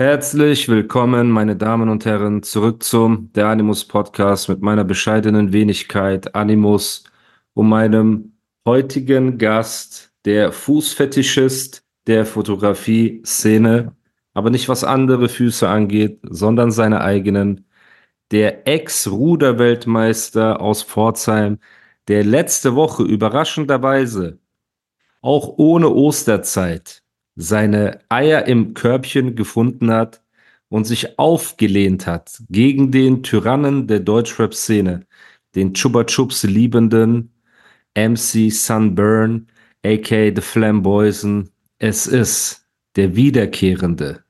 Herzlich willkommen, meine Damen und Herren, zurück zum Der Animus Podcast mit meiner bescheidenen Wenigkeit Animus und meinem heutigen Gast, der Fußfetischist der Fotografie-Szene, aber nicht was andere Füße angeht, sondern seine eigenen. Der Ex-Ruderweltmeister aus Pforzheim, der letzte Woche überraschenderweise, auch ohne Osterzeit, seine Eier im Körbchen gefunden hat und sich aufgelehnt hat gegen den Tyrannen der Deutschrap-Szene, den Chuba Chups liebenden MC Sunburn, aka The Flamboysen. Es ist der wiederkehrende,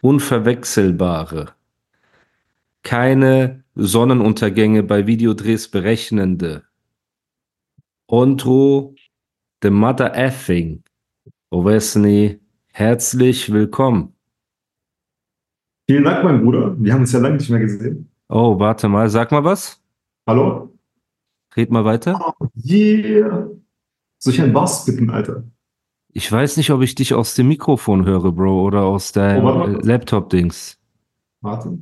unverwechselbare, keine Sonnenuntergänge bei Videodrehs berechnende, Ontro, the mother effing, Ovesny, herzlich willkommen. Vielen Dank, mein Bruder. Wir haben uns ja lange nicht mehr gesehen. Oh, warte mal, sag mal was. Hallo? Red mal weiter. Oh, yeah. Soll ich ein Bass bitten, Alter? Ich weiß nicht, ob ich dich aus dem Mikrofon höre, Bro, oder aus deinem Oh, mal. Laptop-Dings, Warte,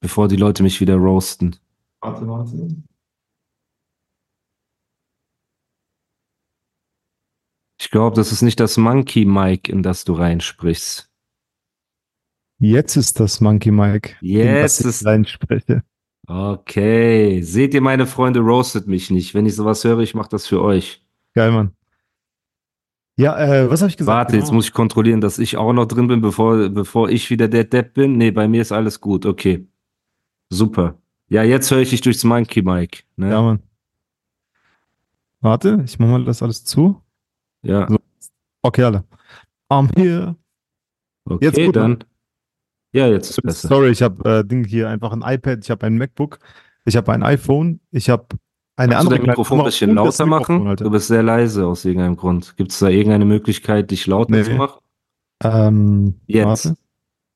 bevor die Leute mich wieder roasten. warte, warte. Ich glaube, das ist nicht das Monkey Mic, in das du reinsprichst. Jetzt ist das Monkey Mike, in das Jetzt ich ist- reinspreche. Okay. Seht ihr, meine Freunde, roastet mich nicht. Wenn ich sowas höre, ich mache das für euch. Geil, Mann. Ja, äh, was habe ich gesagt? Warte, jetzt Genau. muss ich kontrollieren, dass ich auch noch drin bin, bevor, bevor ich wieder der Depp bin. Nee, bei mir ist alles gut. Okay. Super. Ja, jetzt höre ich dich durchs Monkey Mic. Ne? Ja, Mann. Warte, ich mach mal das alles zu. Ja. So. Okay, alle. I'm here. Okay, Jetzt gut, dann. Ja, jetzt ist besser. Sorry, ich habe äh, Ding hier einfach ein iPad, ich habe ein MacBook, ich habe ein iPhone, ich habe eine Kannst du andere dein Mikrofon ein bisschen lauter Mikrofon, machen? Alter. Du bist sehr leise aus irgendeinem Grund. Gibt es da irgendeine Möglichkeit, dich lauter Nee. zu machen? Ähm, Jetzt. Warte.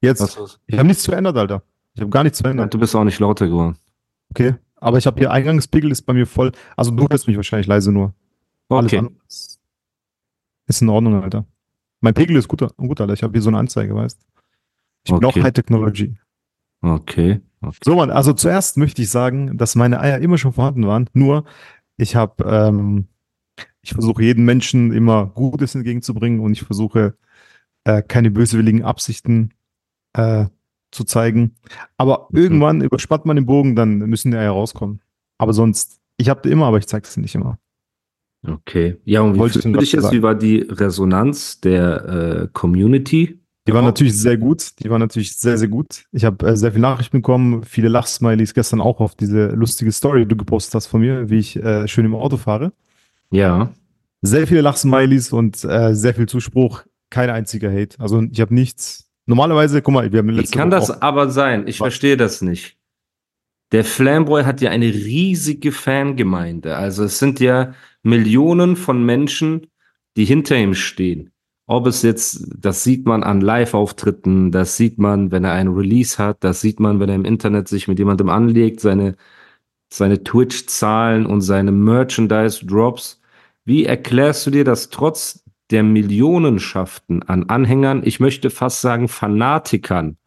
Jetzt. Ich habe nichts verändert, Alter. Ich habe gar nichts verändert. Du bist auch nicht lauter geworden. Okay. Aber ich habe hier Eingangspegel ist bei mir voll. Also du hörst mich wahrscheinlich leise nur. Alles Okay. ist, ist in Ordnung, Alter. Mein Pegel ist gut, gut Alter. Ich habe hier so eine Anzeige, weißt Ich bin auch Okay. High Technology. Okay. okay. So, Mann, also zuerst möchte ich sagen, dass meine Eier immer schon vorhanden waren. Nur, ich habe, ähm, ich versuche jedem Menschen immer Gutes entgegenzubringen und ich versuche äh, keine böswilligen Absichten äh, zu zeigen. Aber Mhm. irgendwann überspannt man den Bogen, dann müssen die Eier rauskommen. Aber sonst, ich habe die immer, aber ich zeige es nicht immer. Okay. Ja, und wie denn dich jetzt? Wie war die Resonanz der äh, Community? Die waren Ja. natürlich sehr gut. Die waren natürlich sehr, sehr gut. Ich habe äh, sehr viele Nachrichten bekommen, viele Lachsmilies gestern auch auf diese lustige Story, die du gepostet hast von mir, wie ich äh, schön im Auto fahre. Ja. Sehr viele Lachsmilies und äh, sehr viel Zuspruch. Kein einziger Hate. Also ich habe nichts. Normalerweise, guck mal, wir haben Wie letzte kann Woche das aber sein? Ich verstehe das nicht. Der Flamboy hat ja eine riesige Fangemeinde. Also es sind ja Millionen von Menschen, die hinter ihm stehen. Ob es jetzt, das sieht man an Live-Auftritten, das sieht man, wenn er einen Release hat, das sieht man, wenn er im Internet sich mit jemandem anlegt, seine, seine Twitch-Zahlen und seine Merchandise-Drops. Wie erklärst du dir das trotz der Millionenschaften an Anhängern, ich möchte fast sagen Fanatikern,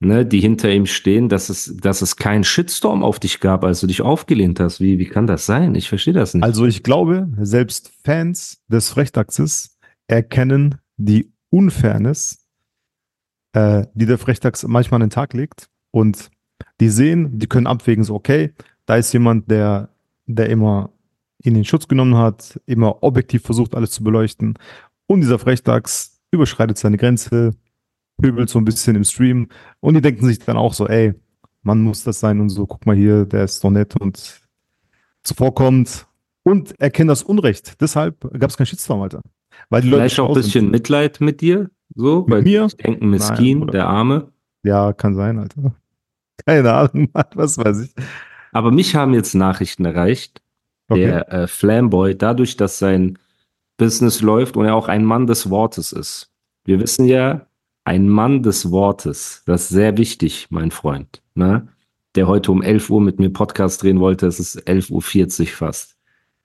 ne, die hinter ihm stehen, dass es, dass es keinen Shitstorm auf dich gab, als du dich aufgelehnt hast. Wie, wie kann das sein? Ich verstehe das nicht. Also ich glaube, selbst Fans des Frechdachses erkennen die Unfairness, äh, die der Frechdachs manchmal an den Tag legt. Und die sehen, die können abwägen, so, okay, da ist jemand, der, der immer in den Schutz genommen hat, immer objektiv versucht, alles zu beleuchten. Und dieser Frechdachs überschreitet seine Grenze, pöbelt so ein bisschen im Stream. Und die denken sich dann auch so, ey, man muss das sein und so, guck mal hier, der ist doch nett und zuvorkommt und erkennen das Unrecht. Deshalb gab es keinen Shitstorm, Alter. Weil die Leute Vielleicht auch ein schlau sind. bisschen Mitleid mit dir, So, Mit weil mir? ich denke, Miskin, der Arme. Ja, kann sein, Alter. Keine Ahnung, Mann, was weiß ich. Aber mich haben jetzt Nachrichten erreicht, Okay. der äh, Flamboy, dadurch, dass sein Business läuft und er auch ein Mann des Wortes ist. Wir wissen ja, ein Mann des Wortes, das ist sehr wichtig, mein Freund, ne? der heute um 11 Uhr mit mir Podcast drehen wollte, es ist 11.40 Uhr fast.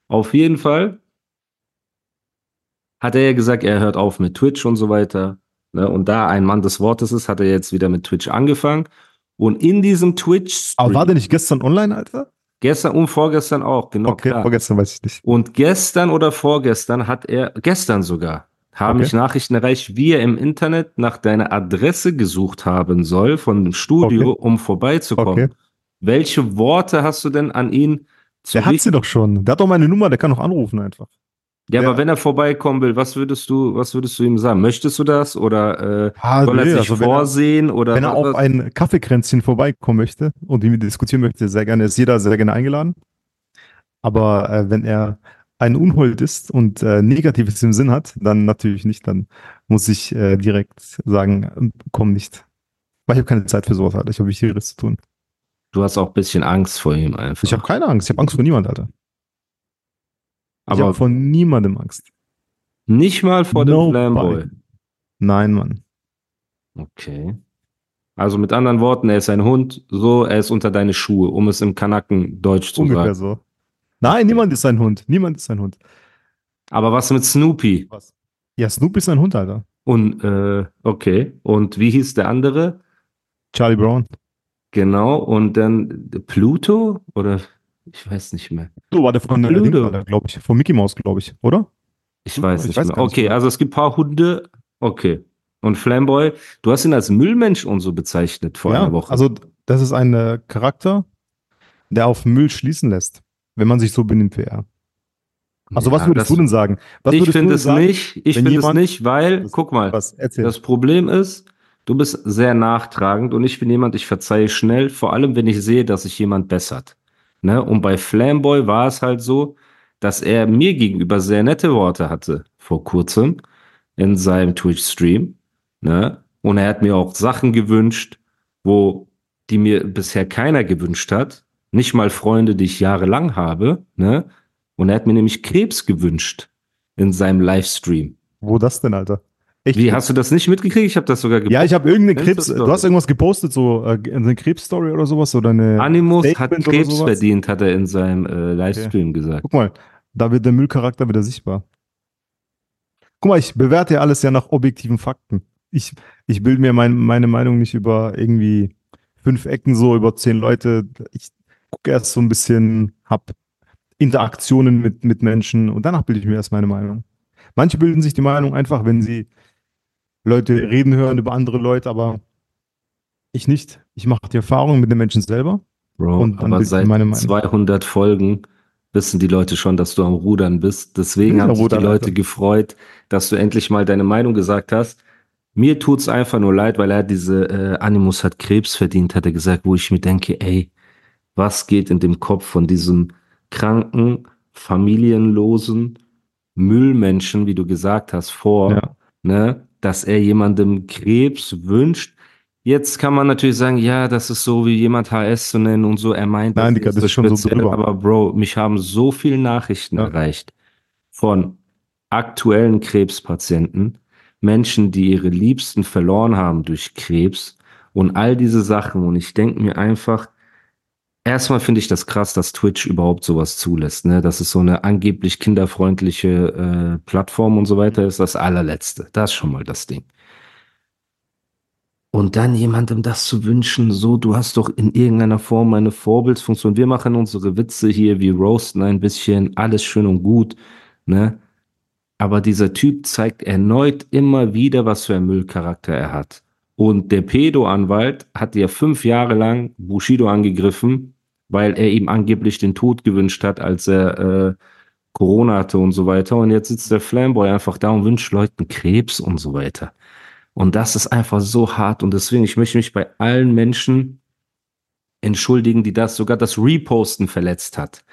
Auf jeden Fall hat er ja gesagt, er hört auf mit Twitch und so weiter. Ne? Und da ein Mann des Wortes ist, hat er jetzt wieder mit Twitch angefangen. Und in diesem twitch Aber war der nicht gestern online, Alter? gestern und vorgestern auch, genau okay, klar. vorgestern weiß ich nicht. Und gestern oder vorgestern hat er, gestern sogar, haben Okay. mich Nachrichten erreicht, wie er im Internet nach deiner Adresse gesucht haben soll von dem Studio, Okay. um vorbeizukommen. Okay. Welche Worte hast du denn an ihn zu Der hat sie doch schon. Der hat doch meine Nummer, der kann doch anrufen einfach. Ja, der- aber wenn er vorbeikommen will, was würdest du, was würdest du ihm sagen? Möchtest du das oder äh, Ah, soll er nee, sich also wenn er- vorsehen oder Wenn er auf ein Kaffeekränzchen vorbeikommen möchte und mit diskutieren möchte, sehr gerne, ist jeder sehr gerne eingeladen. Aber äh, wenn er ein Unhold ist und äh, Negatives im Sinn hat, dann natürlich nicht. Dann muss ich äh, direkt sagen, komm nicht. Weil ich habe keine Zeit für sowas, Alter. Ich habe Wichtigeres zu tun. du hast auch ein bisschen Angst vor ihm einfach. Ich habe keine Angst. Ich habe Angst vor niemand, Alter. Ich aber habe vor niemandem Angst. nicht mal vor dem Nobody. Flamboy. Nein, Mann. Okay. Also mit anderen Worten, er ist ein Hund, so, er ist unter deine Schuhe, um es im Kanaken Deutsch zu Ungefähr sagen. so. Nein, niemand ist ein Hund. Niemand ist ein Hund. Aber was mit Snoopy? Was? Ja, Snoopy ist ein Hund, Alter. Und, äh, okay. Und wie hieß der andere? Charlie Brown. Genau. Und dann Pluto? Oder ich weiß nicht mehr. So war der von der Pluto. glaube ich. Von Mickey Mouse, glaube ich, oder? Ich weiß Ich nicht weiß mehr. nicht Okay, mehr. also es gibt ein paar Hunde. Okay. Und Flamboy, du hast ihn als Müllmensch und so bezeichnet vor einer Woche. Also, das ist ein äh, Charakter, der auf Müll schließen lässt, wenn man sich so benimmt wie er. Also, was Ja, würdest das- du denn sagen? Was ich finde es sagen, nicht. Ich finde es nicht, weil, Das- guck mal, Was? Das Problem ist, du bist sehr nachtragend und ich bin jemand, ich verzeihe schnell, vor allem wenn ich sehe, dass sich jemand bessert. Ne? Und bei Flamboy war es halt so, dass er mir gegenüber sehr nette Worte hatte vor kurzem in seinem Twitch-Stream. Ne? Und er hat mir auch Sachen gewünscht, wo die mir bisher keiner gewünscht hat. Nicht mal Freunde, die ich jahrelang habe. Ne? Und er hat mir nämlich Krebs gewünscht in seinem Livestream. Wo das denn, Alter? Echt? Wie, hast du das nicht mitgekriegt? Ich habe das sogar ja, ich habe irgendeine Krebs. Du hast irgendwas gepostet, so äh, eine Krebsstory oder sowas oder eine. Animus hat Statement oder Krebs verdient, hat er in seinem äh, Livestream gesagt. Guck mal, da wird der Müllcharakter wieder sichtbar. Guck mal, ich bewerte ja alles ja nach objektiven Fakten. Ich, ich bilde mir mein, meine Meinung nicht über irgendwie fünf Ecken so, über zehn Leute. Ich gucke erst so ein bisschen, hab Interaktionen mit, mit Menschen und danach bilde ich mir erst meine Meinung. Manche bilden sich die Meinung einfach, wenn sie Leute reden hören über andere Leute, aber ich nicht. Ich mache die Erfahrung mit den Menschen selber. Bro, Und dann aber seit meine Meinung. 200 Folgen wissen die Leute schon, dass du am Rudern bist. Deswegen haben sich die Leute Alter. gefreut, dass du endlich mal deine Meinung gesagt hast. Mir tut's einfach nur leid, weil er diese äh, Animus hat Krebs verdient, hat er gesagt, wo ich mir denke, ey, was geht in dem Kopf von diesem kranken, familienlosen Müllmenschen, wie du gesagt hast, vor, Ja. ne, dass er jemandem Krebs wünscht. Jetzt kann man natürlich sagen, ja, das ist so wie jemand HS zu nennen und so. Er meint, Nein, Digga, das ist schon so speziell, drüber. aber Bro, mich haben so viele Nachrichten Ja. erreicht von aktuellen Krebspatienten, Menschen, die ihre Liebsten verloren haben durch Krebs und all diese Sachen. Und ich denke mir einfach, erstmal finde ich das krass, dass Twitch überhaupt sowas zulässt. Ne? Das ist so eine angeblich kinderfreundliche äh, Plattform und so weiter, ist das allerletzte. Das ist schon mal das Ding. Und dann jemandem das zu wünschen, so, du hast doch in irgendeiner Form eine Vorbildsfunktion. Wir machen unsere Witze hier, wir roasten ein bisschen, alles schön und gut, ne? Aber dieser Typ zeigt erneut immer wieder, was für ein Müllcharakter er hat. Und der Pedo-Anwalt hat ja fünf Jahre lang Bushido angegriffen, weil er ihm angeblich den Tod gewünscht hat, als er äh, Corona hatte und so weiter. Und jetzt sitzt der Flamboy einfach da und wünscht Leuten Krebs und so weiter. Und das ist einfach so hart. Und deswegen, ich möchte mich bei allen Menschen entschuldigen, die das sogar das Reposten verletzt hat.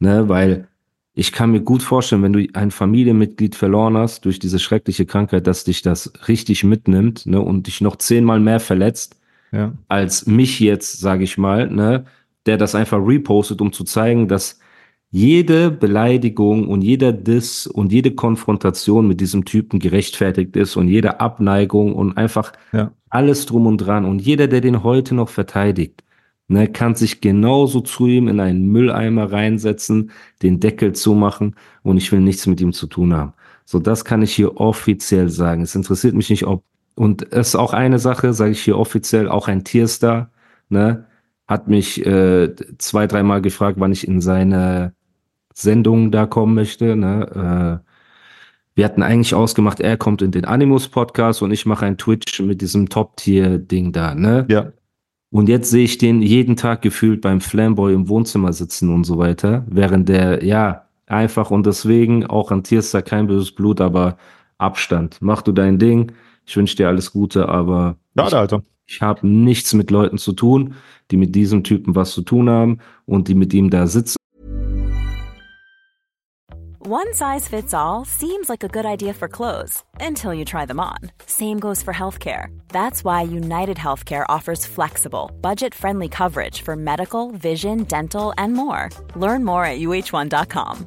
Ne, weil ich kann mir gut vorstellen, wenn du ein Familienmitglied verloren hast durch diese schreckliche Krankheit, dass dich das richtig mitnimmt ne, und dich noch zehnmal mehr verletzt Ja. als mich jetzt, sage ich mal, ne, der das einfach repostet, um zu zeigen, dass jede Beleidigung und jeder Diss und jede Konfrontation mit diesem Typen gerechtfertigt ist und jede Abneigung und einfach Ja. alles drum und dran. Und jeder, der den heute noch verteidigt, ne, kann sich genauso zu ihm in einen Mülleimer reinsetzen, den Deckel zumachen und ich will nichts mit ihm zu tun haben. So, das kann ich hier offiziell sagen. Es interessiert mich nicht, ob, und es ist auch eine Sache, sage ich hier offiziell, auch ein Tierstar, ne, hat mich äh, zwei, dreimal gefragt, wann ich in seine Sendung da kommen möchte, ne, äh, wir hatten eigentlich ausgemacht, er kommt in den Animus-Podcast und ich mache ein Twitch mit diesem Top-Tier-Ding da, ne? Ja. Und jetzt sehe ich den jeden Tag gefühlt beim Flamboy im Wohnzimmer sitzen und so weiter, während der, ja, einfach und deswegen auch an Tierstar kein böses Blut, aber Abstand. Mach du dein Ding. Ich wünsche dir alles Gute, aber Schade, Alter. ich habe nichts mit Leuten zu tun, die mit diesem Typen was zu tun haben und die mit ihm da sitzen One size fits all seems like a good idea for clothes until you try them on. Same goes for healthcare. That's why United Healthcare offers flexible, budget friendly coverage for medical, vision, dental, and more. Learn more at uh1.com.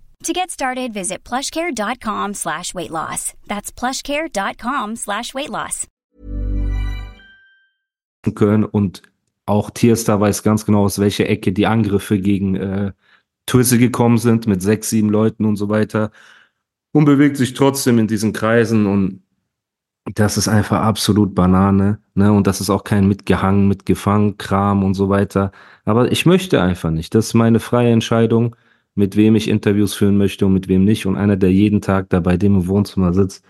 To get started, visit plushcare.com slash weight loss. That's plushcare.com slash weight loss. können und auch Tierstar weiß ganz genau, aus welcher Ecke die Angriffe gegen äh, Twizzle gekommen sind mit sechs, sieben Leuten und so weiter und bewegt sich trotzdem in diesen Kreisen und das ist einfach absolut Banane, ne? Und das ist auch kein mitgehangen, mitgefangen Kram und so weiter. Aber ich möchte einfach nicht. Das ist meine freie Entscheidung, mit wem ich Interviews führen möchte und mit wem nicht. Und einer, der jeden Tag da bei dem im Wohnzimmer sitzt,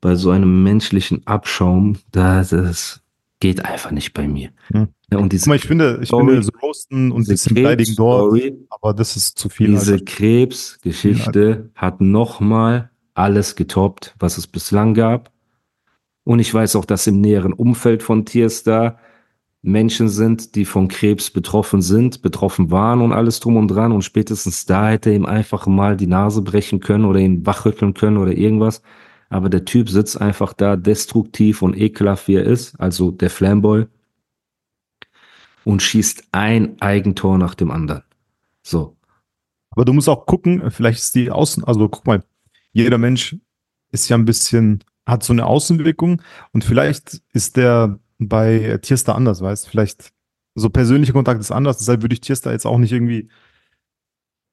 bei so einem menschlichen Abschaum, da das geht einfach nicht bei mir. Hm. Ja, und diese mal, ich finde, ich Story- finde so roasten und bisschen beleidigen dort, aber das ist zu viel. diese. Krebsgeschichte hat nochmal alles getoppt, was es bislang gab. Und ich weiß auch, dass im näheren Umfeld von Tierstar Menschen sind, die von Krebs betroffen sind, betroffen waren und alles drum und dran. Und spätestens da hätte ihm einfach mal die Nase brechen können oder ihn wachrütteln können oder irgendwas. Aber der Typ sitzt einfach da, destruktiv und ekelhaft wie er ist, also der Flamboy, und schießt ein Eigentor nach dem anderen. So. Aber du musst auch gucken, vielleicht ist die Außen, also guck mal, jeder Mensch ist ja ein bisschen, hat so eine Außenwirkung und vielleicht ist der bei Tierstar anders, weißt du? Vielleicht so persönlicher Kontakt ist anders, deshalb würde ich Tierstar jetzt auch nicht irgendwie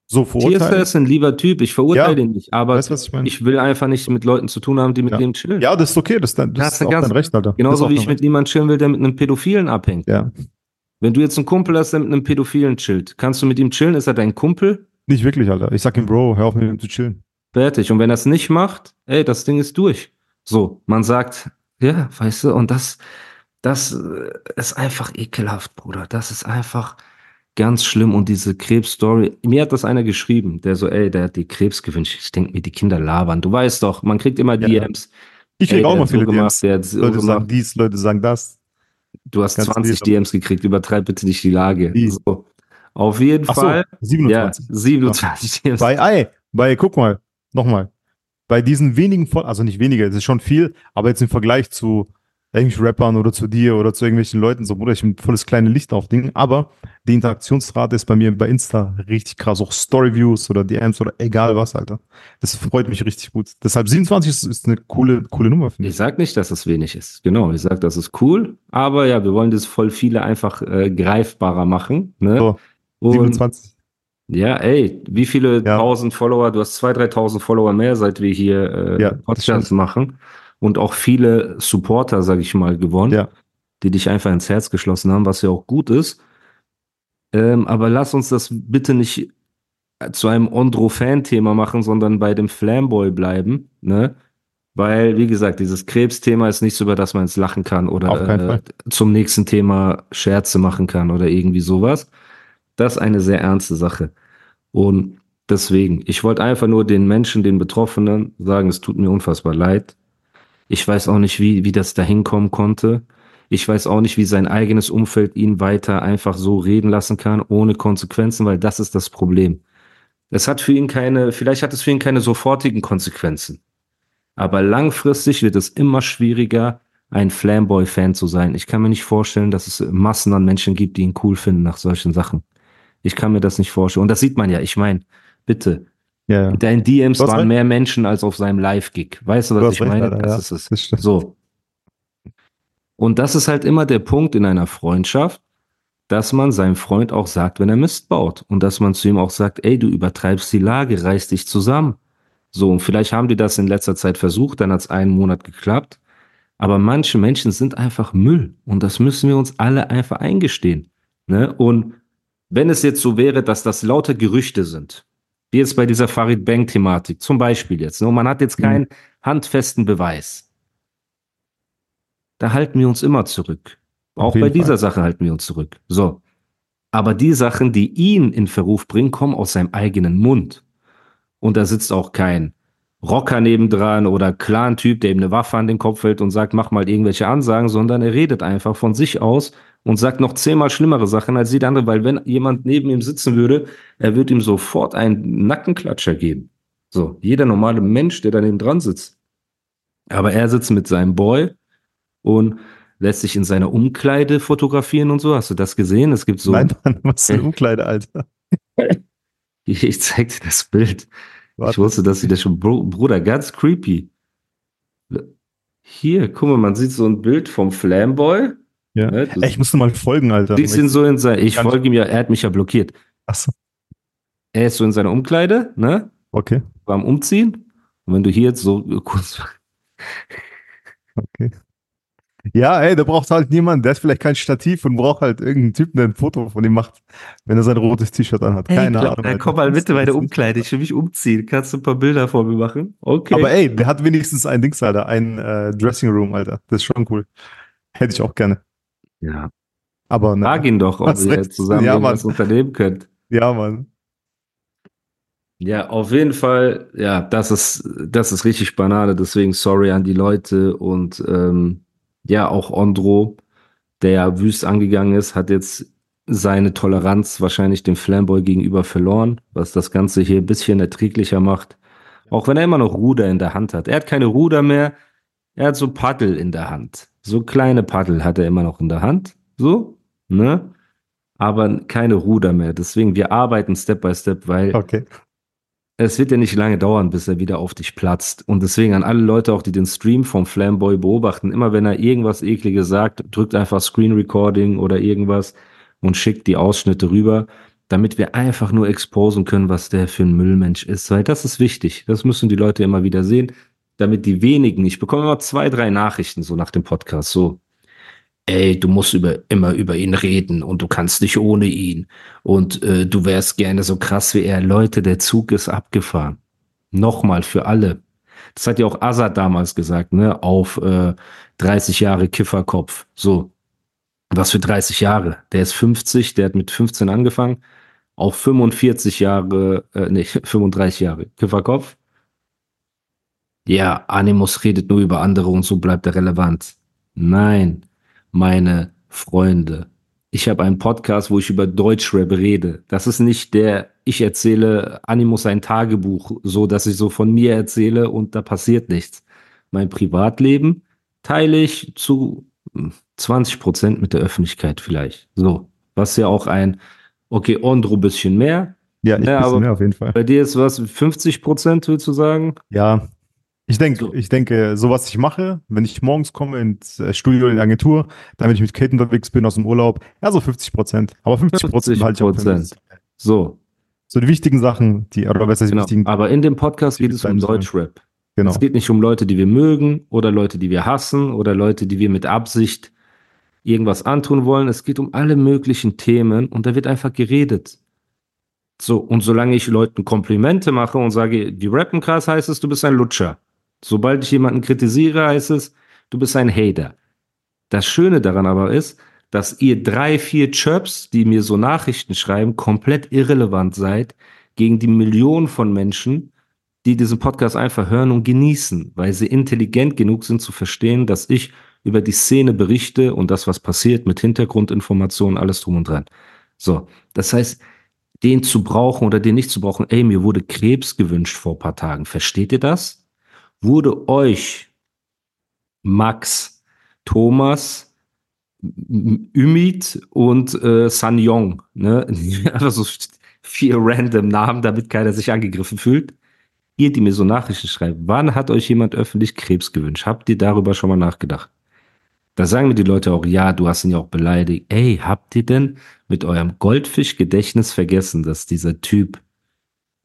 so Tierstar verurteilen. ist ein lieber Typ, ich verurteile Ja. den nicht, aber Weißt ich meine? ich will einfach nicht mit Leuten zu tun haben, die mit Ja. dem chillen. Ja, das ist okay, das, das Hast ist du auch ganz- dein Recht, Alter. Das Genauso wie ich mit niemandem chillen will, der mit einem Pädophilen abhängt. Ja, Wenn du jetzt einen Kumpel hast, der mit einem Pädophilen chillt, kannst du mit ihm chillen? Ist er dein Kumpel? nicht wirklich, Alter. Ich sag ihm, Bro, hör auf mit ihm zu chillen. Fertig. Und wenn er es nicht macht, ey, das Ding ist durch. So, man sagt, ja, weißt du, und das, das äh, ist einfach ekelhaft, Bruder. Das ist einfach ganz schlimm. Und diese Krebsstory, mir hat das einer geschrieben, der so, ey, der hat die Krebs gewünscht. Ich denke mir, die Kinder labern. Du weißt doch, man kriegt immer Ja. DMs. Ich Ey, krieg auch mal hat so viele gemacht, DMs. so Leute sagen dies, Leute sagen das. Du hast Ganz 20 wild. DMs gekriegt, übertreib bitte nicht die Lage. So. Auf jeden Ach so, Fall. 27. Ja, 27 DMs. Bei, ey, bei, guck mal, nochmal. Bei diesen wenigen, also nicht weniger, es ist schon viel, aber jetzt im Vergleich zu irgendwelchen Rappern oder zu dir oder zu irgendwelchen Leuten, so, Bruder, ich bin volles kleine Licht auf Dingen, aber die Interaktionsrate ist bei mir bei Insta richtig krass, auch Storyviews oder DMs oder egal was, Alter. Das freut mich richtig gut. Deshalb 27 ist, ist eine coole, coole Nummer, finde Ich ich. sag nicht, dass es wenig ist. Genau, ich sag, das ist cool. Aber ja, wir wollen das voll viele einfach äh, greifbarer machen. Ne? So, Und 27. ja, ey, wie viele Ja. tausend Follower? Du hast 2.000, 3.000 Follower mehr, seit wir hier äh, Ja, Podcasts machen. Und auch viele Supporter, sag ich mal, gewonnen, Ja. die dich einfach ins Herz geschlossen haben, was ja auch gut ist. Ähm, aber lass uns das bitte nicht zu einem Ondro-Fan-Thema machen, sondern bei dem Flamboy bleiben. Ne? Weil, wie gesagt, dieses Krebsthema ist nichts, über das man jetzt lachen kann oder äh, zum nächsten Thema Scherze machen kann oder irgendwie sowas. Das ist eine sehr ernste Sache. Und deswegen, ich wollte einfach nur den Menschen, den Betroffenen sagen, es tut mir unfassbar leid. Ich weiß auch nicht, wie, wie das da hinkommen konnte. Ich weiß auch nicht, wie sein eigenes Umfeld ihn weiter einfach so reden lassen kann, ohne Konsequenzen, weil das ist das Problem. Es hat für ihn keine, vielleicht hat es für ihn keine sofortigen Konsequenzen. Aber langfristig wird es immer schwieriger, ein Flamboy-Fan zu sein. Ich kann mir nicht vorstellen, dass es Massen an Menschen gibt, die ihn cool finden nach solchen Sachen. Ich kann mir das nicht vorstellen. Und das sieht man ja. Ich meine, bitte, Ja, ja. in deinen DMs waren recht. mehr Menschen als auf seinem Live-Gig. Weißt du, was Du ich recht, meine? Alter, das ja. ist es. Das. So. Und das ist halt immer der Punkt in einer Freundschaft, dass man seinem Freund auch sagt, wenn er Mist baut. Und dass man zu ihm auch sagt, ey, du übertreibst die Lage, reiß dich zusammen. So, und vielleicht haben die das in letzter Zeit versucht, dann hat es einen Monat geklappt. Aber manche Menschen sind einfach Müll. Und das müssen wir uns alle einfach eingestehen. Ne? Und wenn es jetzt so wäre, dass das lauter Gerüchte sind, wie jetzt bei dieser Farid Bang-Thematik, zum Beispiel jetzt, ne? und man hat jetzt keinen handfesten Beweis, da halten wir uns immer zurück. Auch bei dieser Fall. Sache halten wir uns zurück. So. Aber die Sachen, die ihn in Verruf bringen, kommen aus seinem eigenen Mund. Und da sitzt auch kein Rocker nebendran oder Clan-Typ, der ihm eine Waffe an den Kopf hält und sagt, mach mal irgendwelche Ansagen, sondern er redet einfach von sich aus und sagt noch zehnmal schlimmere Sachen als jeder andere, weil wenn jemand neben ihm sitzen würde, er wird ihm sofort einen Nackenklatscher geben. So, jeder normale Mensch, der daneben dran sitzt. Aber er sitzt mit seinem Boy und lässt sich in seiner Umkleide fotografieren und so. Hast du das gesehen? Es gibt so. Nein, Mann, was für eine Umkleide, Alter. Ich zeig dir das Bild. Ich Warte. wusste, dass sie das schon, Bruder, ganz creepy. Hier, guck mal, man sieht so ein Bild vom Flamboy. Ja. Ne, Ey, ich musste mal folgen, Alter. siehst ihn so in sein, ich folge ihm ja, er hat mich ja blockiert. Achso, Er ist so in seiner Umkleide, ne, okay. beim Umziehen. Und wenn du hier jetzt so kurz, Okay. Ja, ey, der braucht halt niemanden, der ist vielleicht kein Stativ und braucht halt irgendeinen Typen, der ein Foto von ihm macht, wenn er sein rotes T-Shirt anhat. Keine Hey, Ahnung. Alter. komm mal bitte bei der Umkleide, ich will mich umziehen. Kannst du ein paar Bilder vor mir machen? Okay. Aber ey, der hat wenigstens ein Dings, Alter, ein äh, Dressing Room, Alter. Das ist schon cool. Hätte ich auch gerne. Ja, Aber ne. frag ihn doch, ob ihr zusammen Ja, Mann. unternehmen könnt. Ja, Mann. Ja, auf jeden Fall, ja, das ist, das ist richtig Banane, deswegen sorry an die Leute und ähm, ja, auch Ondro, der ja wüst angegangen ist, hat jetzt seine Toleranz wahrscheinlich dem Flamboy gegenüber verloren, was das Ganze hier ein bisschen erträglicher macht. Auch wenn er immer noch Ruder in der Hand hat. Er hat keine Ruder mehr, er hat so Paddel in der Hand. So kleine Paddel hat er immer noch in der Hand, so, ne? Aber keine Ruder mehr. Deswegen, wir arbeiten Step by Step, weil Okay. es wird ja nicht lange dauern, bis er wieder auf dich platzt. Und deswegen an alle Leute auch, die den Stream vom Flamboy beobachten, immer wenn er irgendwas Ekliges sagt, drückt einfach Screen Recording oder irgendwas und schickt die Ausschnitte rüber, damit wir einfach nur exposen können, was der für ein Müllmensch ist. Weil das ist wichtig. Das müssen die Leute immer wieder sehen, damit die wenigen, ich bekomme immer zwei, drei Nachrichten so nach dem Podcast, so, ey, du musst über, immer über ihn reden und du kannst nicht ohne ihn und äh, du wärst gerne so krass wie er. Leute, der Zug ist abgefahren. Nochmal für alle. Das hat ja auch Azad damals gesagt, ne, auf äh, 30 Jahre Kifferkopf. So, was für 30 Jahre? Der ist 50, der hat mit 15 angefangen, auf 45 Jahre, äh, nee, 35 Jahre Kifferkopf. Ja, Animus redet nur über andere und so bleibt er relevant. Nein, meine Freunde. Ich habe einen Podcast, wo ich über Deutschrap rede. Das ist nicht der, ich erzähle Animus ein Tagebuch, so dass ich so von mir erzähle und da passiert nichts. Mein Privatleben teile ich zu hm, 20 Prozent mit der Öffentlichkeit vielleicht. So, was ja auch ein, okay, Ondro bisschen mehr. Ja, ich Ja, bisschen aber- mehr auf jeden Fall. Bei dir ist was 50 Prozent, willst du sagen? Ja. Ich denke, So. ich denke, so was ich mache, wenn ich morgens komme ins äh, Studio in die Agentur, dann wenn ich mit Kate unterwegs bin aus dem Urlaub, ja, so 50 Prozent. Aber 50 Prozent 50 halte ich auch mich. So, So die wichtigen Sachen, die, oder besser die genau. wichtigen, Aber in dem Podcast geht es um. Deutschrap. genau. Es geht nicht um Leute, die wir mögen oder Leute, die wir hassen oder Leute, die wir mit Absicht irgendwas antun wollen. Es geht um alle möglichen Themen und da wird einfach geredet. So, und solange ich Leuten Komplimente mache und sage, die rappen krass, heißt es, du bist ein Lutscher. Sobald ich jemanden kritisiere, heißt es, du bist ein Hater. Das Schöne daran aber ist, dass ihr drei, vier Chirps, die mir so Nachrichten schreiben, komplett irrelevant seid gegen die Millionen von Menschen, die diesen Podcast einfach hören und genießen, weil sie intelligent genug sind zu verstehen, dass ich über die Szene berichte und das, was passiert, mit Hintergrundinformationen, alles drum und dran. So, das heißt, den zu brauchen oder den nicht zu brauchen, ey, mir wurde Krebs gewünscht vor paar Tagen. Versteht ihr das? Wurde euch Max, Thomas, Ümit und äh, San Yong, ne? Einfach so vier random Namen, damit keiner sich angegriffen fühlt. Ihr, die mir so Nachrichten schreibt, wann hat euch jemand öffentlich Krebs gewünscht? Habt ihr darüber schon mal nachgedacht? Da sagen mir die Leute auch, ja, du hast ihn ja auch beleidigt. Ey, habt ihr denn mit eurem Goldfischgedächtnis vergessen, dass dieser Typ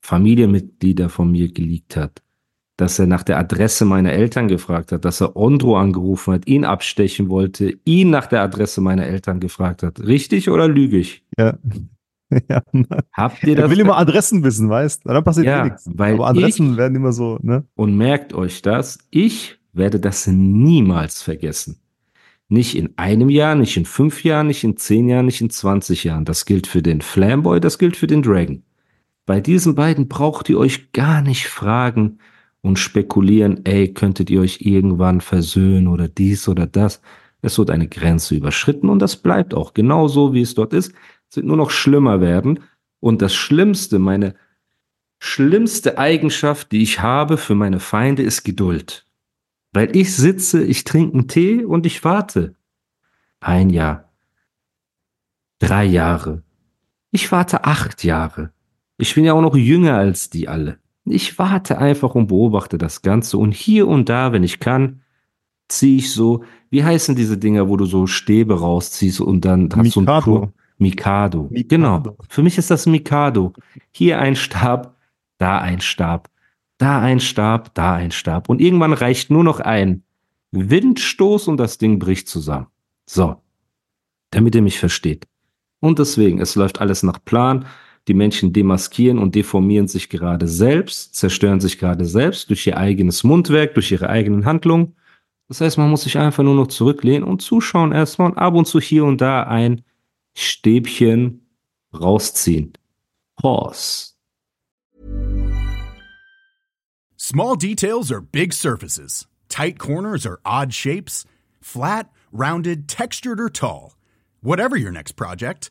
Familienmitglieder von mir geleakt hat? Dass er nach der Adresse meiner Eltern gefragt hat, dass er Ondro angerufen hat, ihn abstechen wollte, ihn nach der Adresse meiner Eltern gefragt hat. Richtig oder lüge ich? Ja. ja. Habt ihr das? Er will immer Adressen wissen, weißt du? Dann passiert Ja, eh nichts. Aber Adressen ich- werden immer so, ne? Und merkt euch das, ich werde das niemals vergessen. Nicht in einem Jahr, nicht in fünf Jahren, nicht in zehn Jahren, nicht in 20 Jahren. Das gilt für den Flamboy, das gilt für den Dragon. Bei diesen beiden braucht ihr euch gar nicht fragen und spekulieren, ey, könntet ihr euch irgendwann versöhnen oder dies oder das. Es wird eine Grenze überschritten und das bleibt auch genauso, wie es dort ist. Es wird nur noch schlimmer werden. Und das Schlimmste, meine schlimmste Eigenschaft, die ich habe für meine Feinde, ist Geduld. Weil ich sitze, ich trinke einen Tee und ich warte. Ein Jahr. Drei Jahre. Ich warte acht Jahre. Ich bin ja auch noch jünger als die alle. Ich warte einfach und beobachte das Ganze. Und hier und da, wenn ich kann, ziehe ich so, wie heißen diese Dinger, wo du so Stäbe rausziehst und dann hast du ein Mikado. Pro- Mikado. Mikado. Genau. Für mich ist das Mikado. Hier ein Stab, da ein Stab, da ein Stab, da ein Stab. Und irgendwann reicht nur noch ein Windstoß und das Ding bricht zusammen. So. Damit ihr mich versteht. Und deswegen, es läuft alles nach Plan. Die Menschen demaskieren und deformieren sich gerade selbst, zerstören sich gerade selbst durch ihr eigenes Mundwerk, durch ihre eigenen Handlungen. Das heißt, man muss sich einfach nur noch zurücklehnen und zuschauen erstmal und ab und zu hier und da ein Stäbchen rausziehen. Pause. Small details are big surfaces. Tight corners are odd shapes. Flat, rounded, textured, or tall. Whatever your next project,